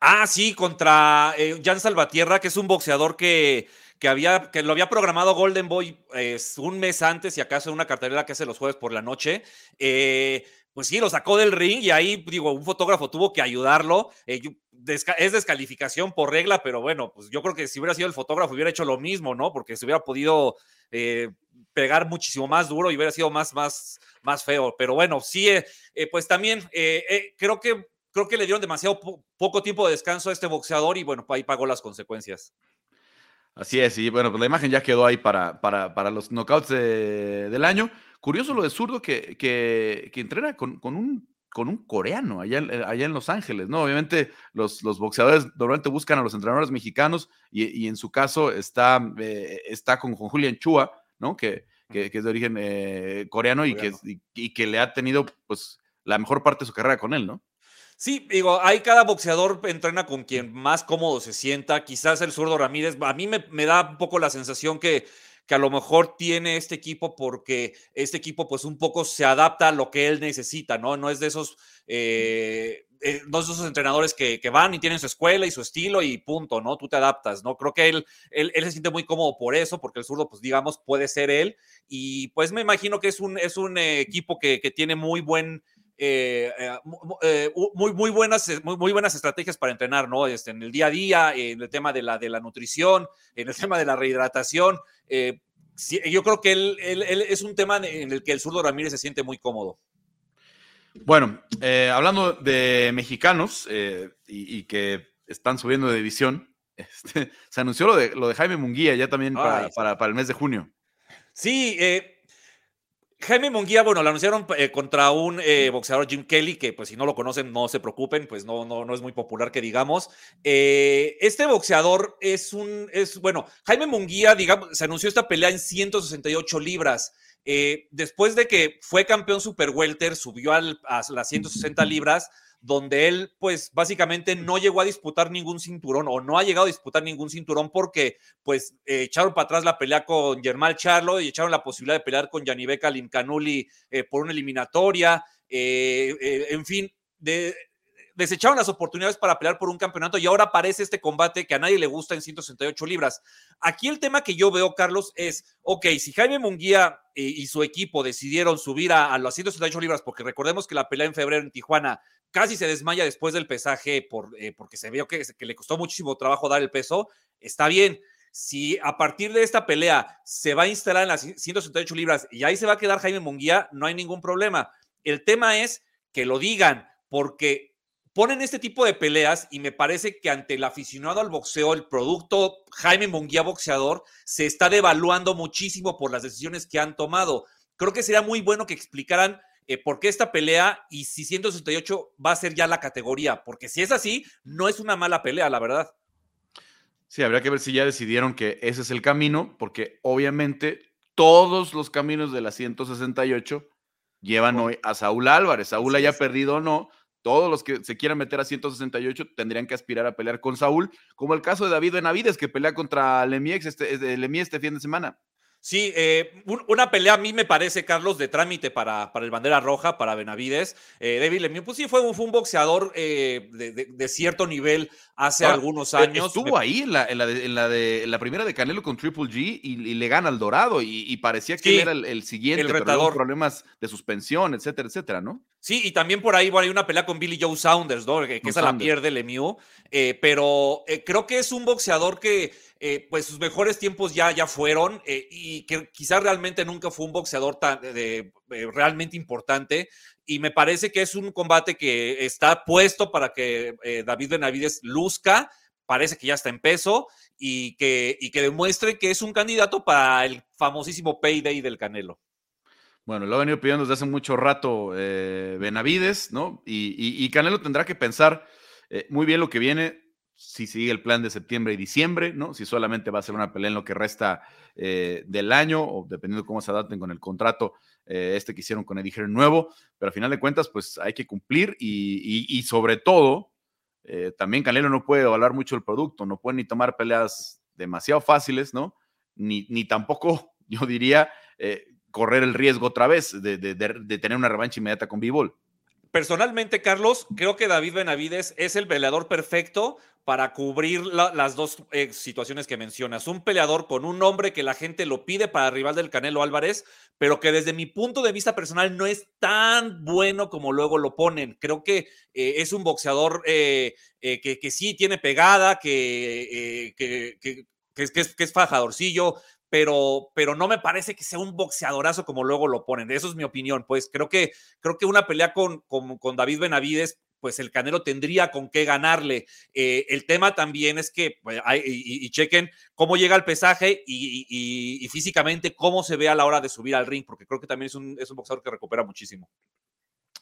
Ah, sí, contra eh, Jan Salvatierra, que es un boxeador que, que, había, que lo había programado Golden Boy un mes antes y acaso en una cartelera que hace los jueves por la noche. Eh, pues sí, lo sacó del ring y ahí, digo, un fotógrafo tuvo que ayudarlo. es descalificación por regla, pero bueno, pues yo creo que si hubiera sido el fotógrafo hubiera hecho lo mismo, ¿no? Porque se hubiera podido eh, pegar muchísimo más duro y hubiera sido más, más, más feo. Pero bueno, sí, eh, eh, pues también creo, que, creo que le dieron demasiado poco tiempo de descanso a este boxeador y bueno, ahí pagó las consecuencias. Así es, y bueno, pues la imagen ya quedó ahí para, para, los knockouts del año. Curioso lo de zurdo que, que, entrena con, un con un coreano allá, allá en Los Ángeles, ¿no? Obviamente los, los boxeadores normalmente buscan a los entrenadores mexicanos y, en su caso está, eh, está con, Julian Chua, ¿no? Que, que, es de origen eh, coreano, Y, que, y, que le ha tenido pues la mejor parte de su carrera con él, ¿no? Sí, digo, hay cada boxeador entrena con quien más cómodo se sienta. Quizás el zurdo Ramírez, a mí me, me da un poco la sensación que que a lo mejor tiene este equipo porque este equipo pues un poco se adapta a lo que él necesita, ¿no? No es de esos, eh, eh, no es de esos entrenadores que, van y tienen su escuela y su estilo y punto, ¿no? Tú te adaptas, ¿no? Creo que él, él, se siente muy cómodo por eso, porque el zurdo pues digamos puede ser él y pues me imagino que es un, es un equipo que, que tiene muy buen eh, eh, eh, muy, muy, buenas, muy, muy, buenas estrategias para entrenar, ¿no? Este, en el día a día, en el tema de la, de la nutrición, en el tema de la rehidratación. yo creo que él, es un tema en el que el zurdo Ramírez se siente muy cómodo. Bueno, hablando de mexicanos y, que están subiendo de división, este, se anunció lo de, lo de Jaime Munguía ya también para, para, para, el mes de junio. Sí, eh, Jaime Munguía, bueno, lo anunciaron eh, contra un eh, boxeador Jim Kelly, que pues si no lo conocen, no se preocupen, pues no, no, no es muy popular que digamos. Eh, este boxeador es un, es, bueno, Jaime Munguía, digamos, se anunció esta pelea en 168 libras. después de que fue campeón super welter, subió a las 160 libras, donde él, pues básicamente no llegó a disputar ningún cinturón o no ha llegado a disputar ningún cinturón porque, pues, eh, echaron para atrás la pelea con Germán Charlo y echaron la posibilidad de pelear con Yanibeka Limcanuli eh, por una eliminatoria. Eh, en fin, de, desecharon las oportunidades para pelear por un campeonato y ahora aparece este combate que a nadie le gusta en 168 libras. Aquí el tema que yo veo, Carlos, es, ok, si Jaime Munguía y su equipo decidieron subir a, a las 168 libras, porque recordemos que la pelea en febrero en Tijuana casi se desmaya después del pesaje por, eh, porque se vio que, que, le costó muchísimo trabajo dar el peso, está bien. Si a partir de esta pelea se va a instalar en las 178 libras y ahí se va a quedar Jaime Munguía, no hay ningún problema. El tema es que lo digan, porque ponen este tipo de peleas y me parece que ante el aficionado al boxeo, el producto Jaime Munguía boxeador se está devaluando muchísimo por las decisiones que han tomado. Creo que sería muy bueno que explicaran eh, por qué esta pelea y si 168 va a ser ya la categoría, porque si es así, no es una mala pelea, la verdad. Sí, habría que ver si ya decidieron que ese es el camino, porque obviamente todos los caminos de la 168 llevan hoy a Saúl Álvarez. Saúl haya perdido o no, todos los que se quieran meter a 168 tendrían que aspirar a pelear con Saúl, como el caso de David Benavides, que pelea contra Lemie este, este fin de semana. Sí, eh, una pelea a mí me parece, Carlos, de trámite para, para el bandera roja, para Benavides. Eh, David Lemieux, pues sí, fue un, fue un boxeador eh, de, cierto nivel hace algunos años. Estuvo ahí en la, en la, de, en la, de, la primera de Canelo con Triple G y, le gana al Dorado y, parecía que él era el, siguiente, el retador. problemas de suspensión, etcétera, etcétera, ¿no? Sí, y también por ahí bueno, hay una pelea con Billy Joe Saunders, ¿no? Que, esa la pierde Lemieux, pero creo que es un boxeador que eh, pues sus mejores tiempos ya, ya fueron eh, y que quizás realmente nunca fue un boxeador tan eh, realmente importante. Y me parece que es un combate que está puesto para que David Benavides luzca, parece que ya está en peso y que, y que demuestre que es un candidato para el famosísimo payday del Canelo. Bueno, lo ha venido pidiendo desde hace mucho rato Benavides, ¿no? Y, y, Canelo tendrá que pensar muy bien lo que viene si sigue el plan de septiembre y diciembre, ¿no? Si solamente va a ser una pelea en lo que resta eh, del año, o dependiendo de cómo se adapten con el contrato, eh, este que hicieron con Eddie Hearn nuevo, pero al final de cuentas, pues hay que cumplir y, sobre todo, eh, también Canelo no puede evaluar mucho el producto, no puede ni tomar peleas demasiado fáciles, ¿no? Ni, tampoco, yo diría, correr el riesgo otra vez de, tener una revancha inmediata con b personalmente, Carlos, creo que David Benavides es el peleador perfecto para cubrir las dos eh, situaciones que mencionas. Un peleador con un nombre que la gente lo pide para rival del Canelo Álvarez, pero que desde mi punto de vista personal no es tan bueno como luego lo ponen. Creo que eh, es un boxeador eh, que, sí tiene pegada, que, es fajadorcillo, pero, pero no me parece que sea un boxeadorazo como luego lo ponen. Eso es mi opinión. Pues creo que, creo que una pelea con, con, David Benavides pues el Canelo tendría con qué ganarle. Eh, el tema también es que, pues, y, chequen cómo llega el pesaje y, físicamente cómo se ve a la hora de subir al ring, porque creo que también es un, es un boxeador que recupera muchísimo.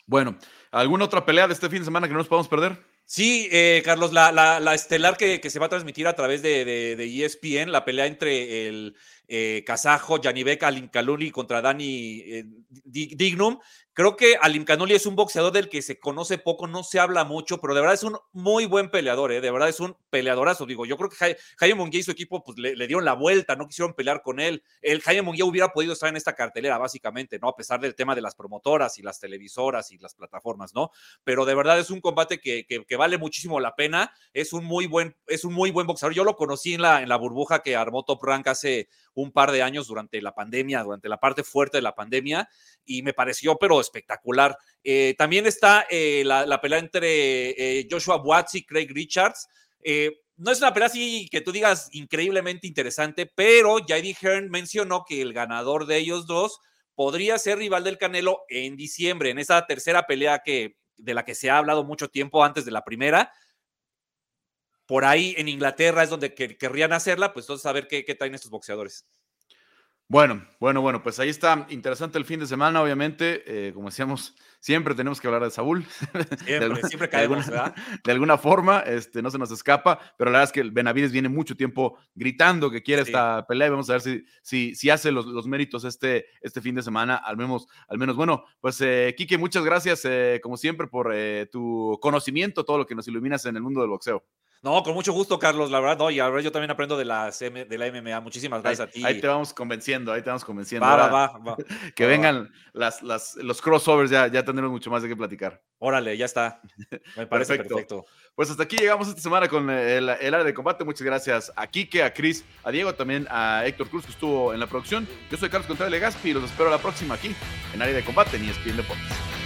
Bueno, ¿alguna otra pelea de este fin de semana que no nos podamos perder? Sí, eh, Carlos, la, la, estelar que, que, se va a transmitir a través de, de, ESPN, la pelea entre el eh, kazajo Janibek Alinkaluni contra Dani eh, Dignum, Creo que Alim Canoli es un boxeador del que se conoce poco, no se habla mucho, pero de verdad es un muy buen peleador, ¿eh? de verdad es un peleadorazo. Digo, yo creo que Jaime Munguía y su equipo pues, le, dieron la vuelta, no quisieron pelear con él. El Jaime Munguía hubiera podido estar en esta cartelera, básicamente, ¿no? A pesar del tema de las promotoras y las televisoras y las plataformas, ¿no? Pero de verdad es un combate que, que, vale muchísimo la pena. Es un muy buen, es un muy buen boxeador. Yo lo conocí en la, en la burbuja que armó Top Rank hace un par de años durante la pandemia, durante la parte fuerte de la pandemia y me pareció, pero espectacular. Eh, también está eh, la, pelea entre eh, Joshua Watts y Craig Richards. no es una pelea así que tú digas increíblemente interesante, pero J.D. Hearn mencionó que el ganador de ellos dos podría ser rival del Canelo en diciembre, en esa tercera pelea que, de la que se ha hablado mucho tiempo antes de la primera. Por ahí en Inglaterra es donde querrían hacerla, pues entonces a ver qué, qué traen estos boxeadores. Bueno, bueno, bueno, pues ahí está. Interesante el fin de semana, obviamente. Eh, como decíamos, siempre tenemos que hablar de Saúl. Siempre, siempre caemos, de alguna, De alguna forma, este, no se nos escapa, pero la verdad es que el Benavides viene mucho tiempo gritando que quiere esta pelea y vamos a ver si, si, si hace los, los, méritos este, este fin de semana, al menos, al menos. Bueno, pues eh, Quique, muchas gracias, eh, como siempre, por eh, tu conocimiento, todo lo que nos iluminas en el mundo del boxeo. No, con mucho gusto, Carlos, la verdad, no, y ahora yo también aprendo de la, de la MMA. Muchísimas gracias a ti. Ahí te vamos convenciendo, ahí te vamos convenciendo. Va, va, va, que vengan las, las, los crossovers, ya, ya tendremos mucho más de qué platicar. Órale, ya está. Me parece perfecto. Pues hasta aquí llegamos esta semana con el, el, área de combate. Muchas gracias a Kike, a Chris, a Diego, también a Héctor Cruz, que estuvo en la producción. Yo soy Carlos Contreras Legaspi y los espero la próxima aquí en área de combate en ESPN Deportes.